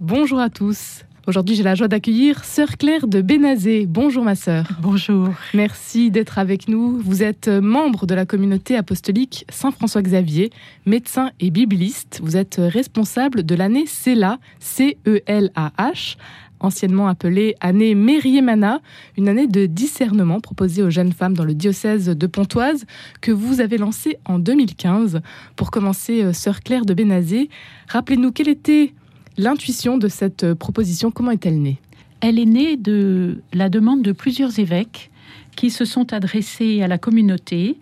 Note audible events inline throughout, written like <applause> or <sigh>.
Bonjour à tous. Aujourd'hui, j'ai la joie d'accueillir Sœur Claire de Bénazé. Bonjour ma sœur. Bonjour. Merci d'être avec nous. Vous êtes membre de la communauté apostolique Saint-François-Xavier, médecin et bibliste. Vous êtes responsable de l'année CELA, C-E-L-A-H, anciennement appelée année Mériémana, une année de discernement proposée aux jeunes femmes dans le diocèse de Pontoise que vous avez lancée en 2015. Pour commencer, euh, Sœur Claire de Bénazé, rappelez-nous quelle était l'intuition de cette euh, proposition, comment est-elle née? Elle est née de la demande de plusieurs évêques qui se sont adressés à la communauté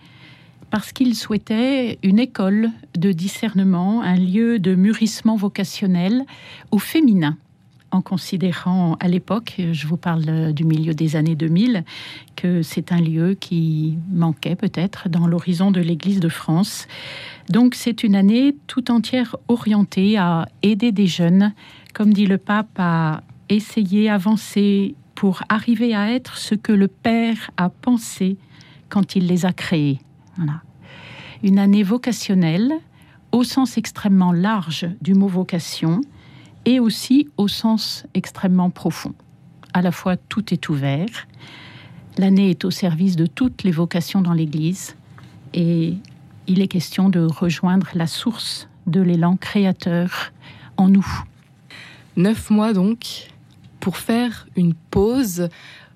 parce qu'ils souhaitaient une école de discernement, un lieu de mûrissement vocationnel au féminin en considérant à l'époque, je vous parle du milieu des années 2000, que c'est un lieu qui manquait peut-être dans l'horizon de l'Église de France. Donc c'est une année tout entière orientée à aider des jeunes, comme dit le pape, à essayer, avancer pour arriver à être ce que le Père a pensé quand il les a créés. Une année vocationnelle au sens extrêmement large du mot vocation et aussi au sens extrêmement profond. À la fois tout est ouvert, l'année est au service de toutes les vocations dans l'Église et il est question de rejoindre la source de l'élan créateur en nous. Neuf mois donc pour faire une pause.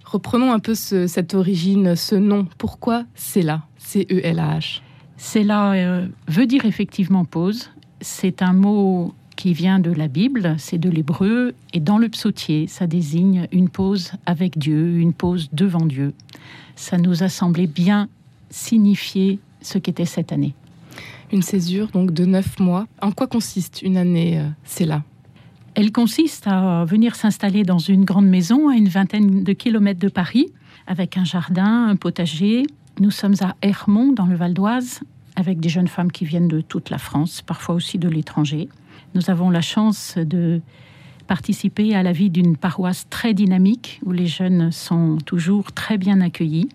Reprenons un peu cette origine, ce nom. Pourquoi c'est là C-E-L-A-H C'est là euh, veut dire effectivement pause. C'est un mot qui vient de la Bible, c'est de l'hébreu, et dans le psautier, ça désigne une pause avec Dieu, une pause devant Dieu. Ça nous a semblé bien signifier ce qu'était cette année. Une césure donc de neuf mois. En quoi consiste une année euh, C'est là? Elle consiste à venir s'installer dans une grande maison à une vingtaine de kilomètres de Paris, avec un jardin, un potager. Nous sommes à Hermont, dans le Val d'Oise, avec des jeunes femmes qui viennent de toute la France, parfois aussi de l'étranger. Nous avons la chance de participer à la vie d'une paroisse très dynamique où les jeunes sont toujours très bien accueillis.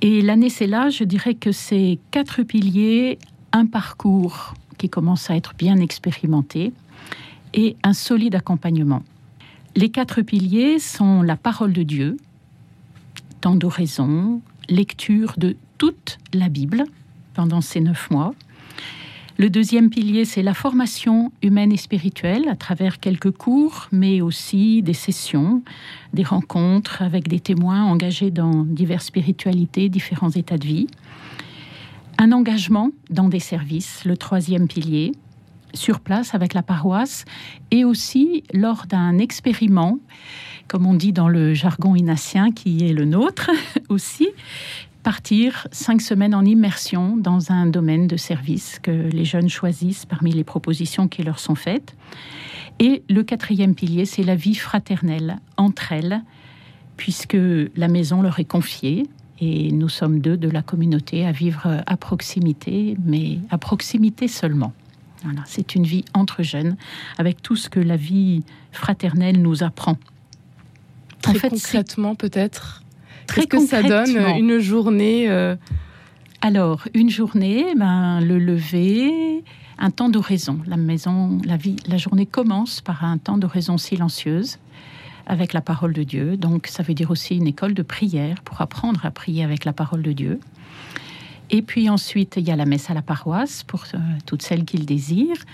Et l'année, c'est là, je dirais que c'est quatre piliers, un parcours qui commence à être bien expérimenté et un solide accompagnement. Les quatre piliers sont la parole de Dieu, temps d'oraison, lecture de toute la Bible pendant ces neuf mois, le deuxième pilier, c'est la formation humaine et spirituelle à travers quelques cours, mais aussi des sessions, des rencontres avec des témoins engagés dans diverses spiritualités, différents états de vie. Un engagement dans des services, le troisième pilier, sur place avec la paroisse, et aussi lors d'un expériment, comme on dit dans le jargon inassien qui est le nôtre <laughs> aussi, partir cinq semaines en immersion dans un domaine de service que les jeunes choisissent parmi les propositions qui leur sont faites. Et le quatrième pilier, c'est la vie fraternelle entre elles, puisque la maison leur est confiée et nous sommes deux de la communauté à vivre à proximité, mais à proximité seulement. Voilà, c'est une vie entre jeunes, avec tout ce que la vie fraternelle nous apprend. Très en fait, concrètement, peut-être Qu'est-ce que ça donne une journée euh Alors, une journée, ben, le lever, un temps d'oraison. La maison, la vie, la journée commence par un temps d'oraison silencieuse avec la parole de Dieu. Donc, ça veut dire aussi une école de prière pour apprendre à prier avec la parole de Dieu. Et puis ensuite, il y a la messe à la paroisse pour euh, toutes celles qui le désirent.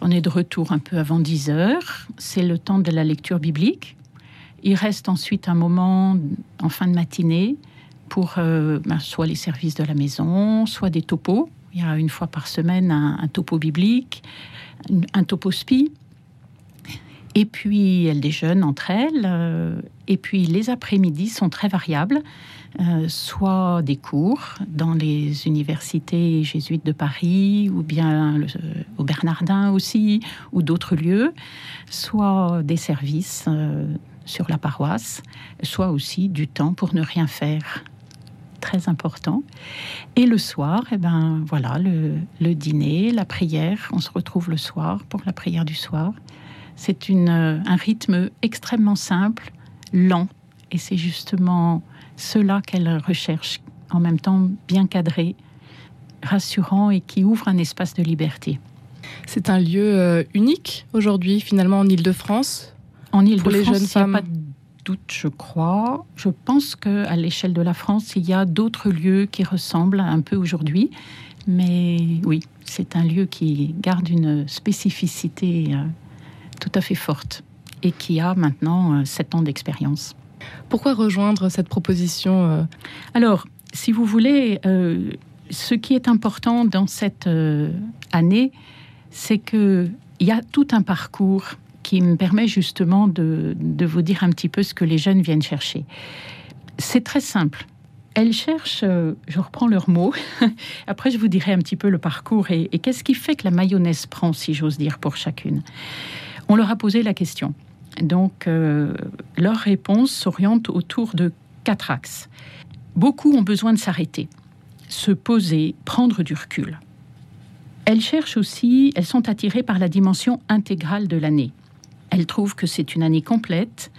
On est de retour un peu avant 10 heures. C'est le temps de la lecture biblique. Il reste ensuite un moment en fin de matinée pour euh, ben, soit les services de la maison, soit des topos. Il y a une fois par semaine un, topo biblique, un, topo spi. Et puis elles déjeunent entre elles. Euh, et puis les après-midi sont très variables. Euh, soit des cours dans les universités jésuites de Paris, ou bien au Bernardin aussi, ou d'autres lieux, soit des services sur la paroisse, soit aussi du temps pour ne rien faire. Très important. Et le soir, eh ben, voilà, le, dîner, la prière. On se retrouve le soir pour la prière du soir. C'est un rythme extrêmement simple, lent. Et c'est justement cela qu'elle recherche, en même temps bien cadré, rassurant et qui ouvre un espace de liberté. C'est un lieu euh, unique aujourd'hui, finalement, en Ile-de-France En Ile-de-France, il n'y a pas de doute, je crois. Je pense qu'à l'échelle de la France, il y a d'autres lieux qui ressemblent un peu aujourd'hui. Mais oui, c'est un lieu qui garde une spécificité euh, tout à fait forte et qui a maintenant euh, sept ans d'expérience. Pourquoi rejoindre cette proposition Alors, si vous voulez, ce qui est important dans cette année, c'est qu'il y a tout un parcours qui me permet justement de, vous dire un petit peu ce que les jeunes viennent chercher. C'est très simple. Elles cherchent, euh, je reprends leurs mots, <laughs> après je vous dirai un petit peu le parcours et, qu'est-ce qui fait que la mayonnaise prend, si j'ose dire, pour chacune. On leur a posé la question. Donc, euh, leur réponse s'oriente autour de quatre axes. Beaucoup ont besoin de s'arrêter, se poser, prendre du recul. Elles cherchent aussi, elles sont attirées par la dimension intégrale de l'année. Elles trouvent que c'est une année complète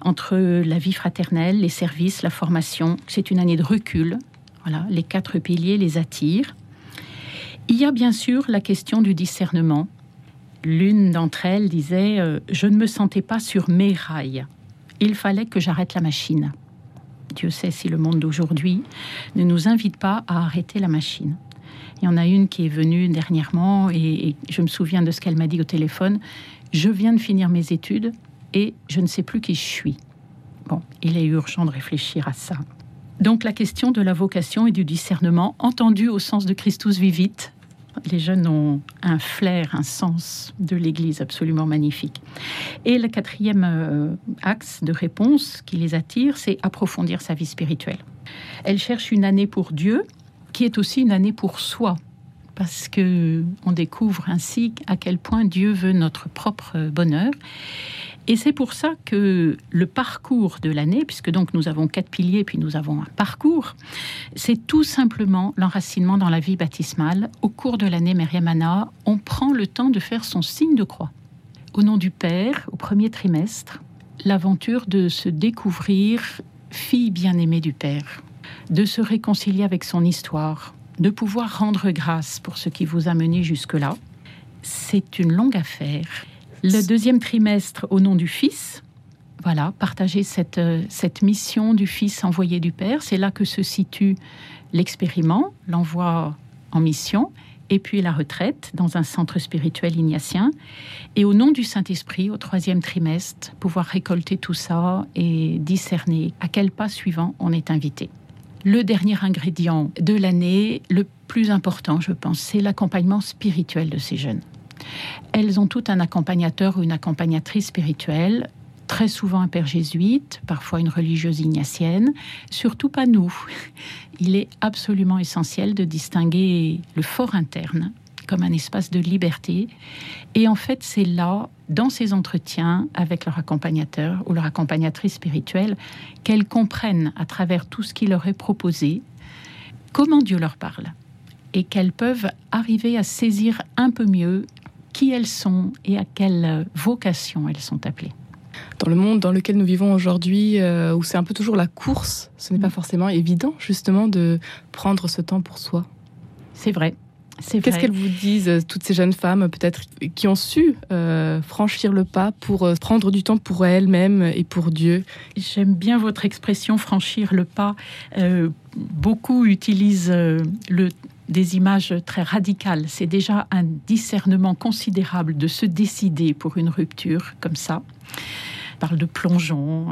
entre la vie fraternelle, les services, la formation. C'est une année de recul. Voilà, les quatre piliers les attirent. Il y a bien sûr la question du discernement. L'une d'entre elles disait euh, Je ne me sentais pas sur mes rails. Il fallait que j'arrête la machine. Dieu sait si le monde d'aujourd'hui ne nous invite pas à arrêter la machine. Il y en a une qui est venue dernièrement et, je me souviens de ce qu'elle m'a dit au téléphone. Je viens de finir mes études et je ne sais plus qui je suis. Bon, il est urgent de réfléchir à ça. Donc la question de la vocation et du discernement, entendu au sens de Christus vivit, les jeunes ont un flair, un sens de l'Église absolument magnifique. Et le quatrième euh, axe de réponse qui les attire, c'est approfondir sa vie spirituelle. Elles cherchent une année pour Dieu, qui est aussi une année pour soi, parce que on découvre ainsi à quel point Dieu veut notre propre bonheur. Et c'est pour ça que le parcours de l'année, puisque donc nous avons quatre piliers, puis nous avons un parcours, c'est tout simplement l'enracinement dans la vie baptismale. Au cours de l'année Anna, on prend le temps de faire son signe de croix. Au nom du Père, au premier trimestre, l'aventure de se découvrir fille bien-aimée du Père de se réconcilier avec son histoire, de pouvoir rendre grâce pour ce qui vous a mené jusque-là. C'est une longue affaire. Le deuxième trimestre, au nom du Fils, voilà, partager cette, euh, cette mission du Fils envoyé du Père, c'est là que se situe l'expériment, l'envoi en mission, et puis la retraite dans un centre spirituel ignatien. Et au nom du Saint-Esprit, au troisième trimestre, pouvoir récolter tout ça et discerner à quel pas suivant on est invité. Le dernier ingrédient de l'année, le plus important, je pense, c'est l'accompagnement spirituel de ces jeunes. Elles ont tout un accompagnateur ou une accompagnatrice spirituelle, très souvent un père jésuite, parfois une religieuse ignatienne, surtout pas nous. Il est absolument essentiel de distinguer le fort interne comme un espace de liberté. Et en fait, c'est là, dans ces entretiens avec leur accompagnateur ou leur accompagnatrice spirituelle, qu'elles comprennent à travers tout ce qui leur est proposé comment Dieu leur parle et qu'elles peuvent arriver à saisir un peu mieux qui elles sont et à quelle vocation elles sont appelées. Dans le monde dans lequel nous vivons aujourd'hui, euh, où c'est un peu toujours la course, ce n'est pas mm. forcément évident justement de prendre ce temps pour soi. C'est vrai. Qu'est-ce qu'elles vous disent, euh, toutes ces jeunes femmes, peut-être, qui ont su euh, franchir le pas pour euh, prendre du temps pour elles-mêmes et pour Dieu? J'aime bien votre expression franchir le pas. beaucoup utilisent le, des images très radicales. C'est déjà un discernement considérable de se décider pour une rupture comme ça. On parle de plongeon.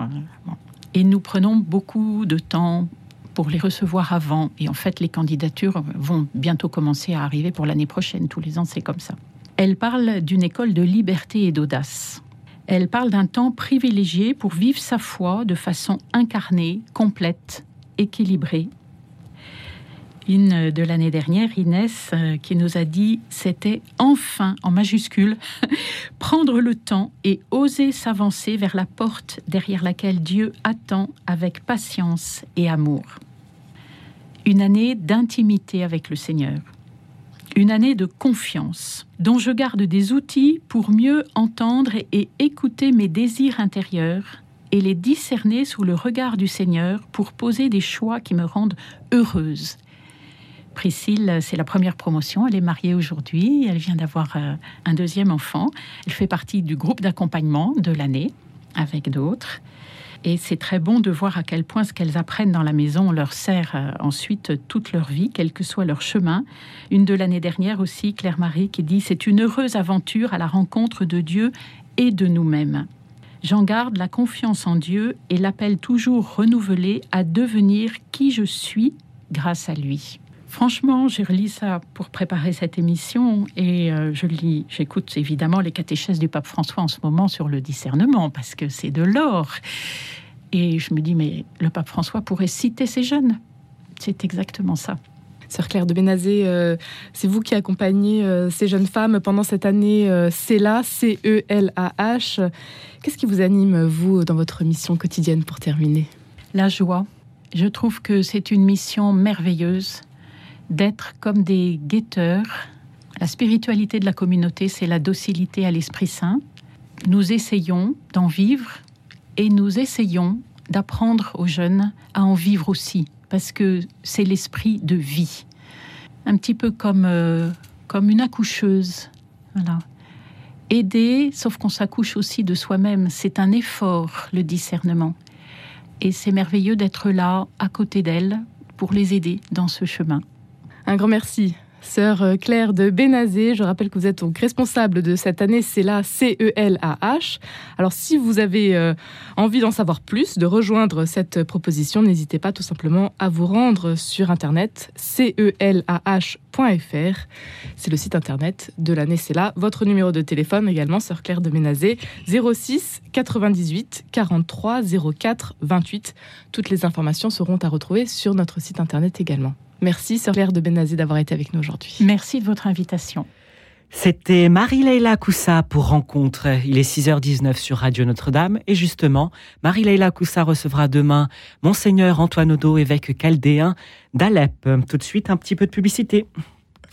Et nous prenons beaucoup de temps pour les recevoir avant. Et en fait, les candidatures vont bientôt commencer à arriver pour l'année prochaine. Tous les ans, c'est comme ça. Elle parle d'une école de liberté et d'audace. Elle parle d'un temps privilégié pour vivre sa foi de façon incarnée, complète, équilibrée. Une de l'année dernière, Inès, euh, qui nous a dit c'était enfin, en majuscule, <laughs> prendre le temps et oser s'avancer vers la porte derrière laquelle Dieu attend avec patience et amour une année d'intimité avec le Seigneur, une année de confiance, dont je garde des outils pour mieux entendre et écouter mes désirs intérieurs et les discerner sous le regard du Seigneur pour poser des choix qui me rendent heureuse. Priscille, c'est la première promotion. Elle est mariée aujourd'hui. Elle vient d'avoir euh, un deuxième enfant. Elle fait partie du groupe d'accompagnement de l'année avec d'autres. Et c'est très bon de voir à quel point ce qu'elles apprennent dans la maison leur sert euh, ensuite toute leur vie, quel que soit leur chemin. Une de l'année dernière aussi, Claire Marie, qui dit C'est une heureuse aventure à la rencontre de Dieu et de nous-mêmes. J'en garde la confiance en Dieu et l'appelle toujours renouvelé à devenir qui je suis grâce à lui. Franchement, j'ai relu ça pour préparer cette émission et euh, je lis, j'écoute évidemment les catéchèses du pape François en ce moment sur le discernement parce que c'est de l'or. Et je me dis, mais le pape François pourrait citer ces jeunes. C'est exactement ça. Sœur Claire de Bénazé, euh, c'est vous qui accompagnez euh, ces jeunes femmes pendant cette année CELA, C-E-L-A-H. Qu'est-ce qui vous anime, vous, dans votre mission quotidienne pour terminer? La joie. Je trouve que c'est une mission merveilleuse d'être comme des guetteurs. La spiritualité de la communauté, c'est la docilité à l'Esprit Saint. Nous essayons d'en vivre et nous essayons d'apprendre aux jeunes à en vivre aussi, parce que c'est l'esprit de vie. Un petit peu comme, euh, comme une accoucheuse. Voilà. Aider, sauf qu'on s'accouche aussi de soi-même, c'est un effort, le discernement. Et c'est merveilleux d'être là, à côté d'elles, pour les aider dans ce chemin. Un grand merci. Sœur euh, Claire de Bénazé, je rappelle que vous êtes donc responsable de cette année, c'est la CELAH. Alors si vous avez euh, envie d'en savoir plus, de rejoindre cette proposition, n'hésitez pas tout simplement à vous rendre sur internet celah.fr. C'est le site internet de l'année c'est là. Votre numéro de téléphone également, Sœur Claire de Bénazé, 06 98 43 04 28. Toutes les informations seront à retrouver sur notre site internet également. Merci, Sœur Claire de Benazé, d'avoir été avec nous aujourd'hui. Merci de votre invitation. C'était Marie-Leila Koussa pour Rencontre. Il est 6h19 sur Radio Notre-Dame. Et justement, Marie-Leila Koussa recevra demain Monseigneur Antoine Odo, évêque chaldéen d'Alep. Tout de suite, un petit peu de publicité.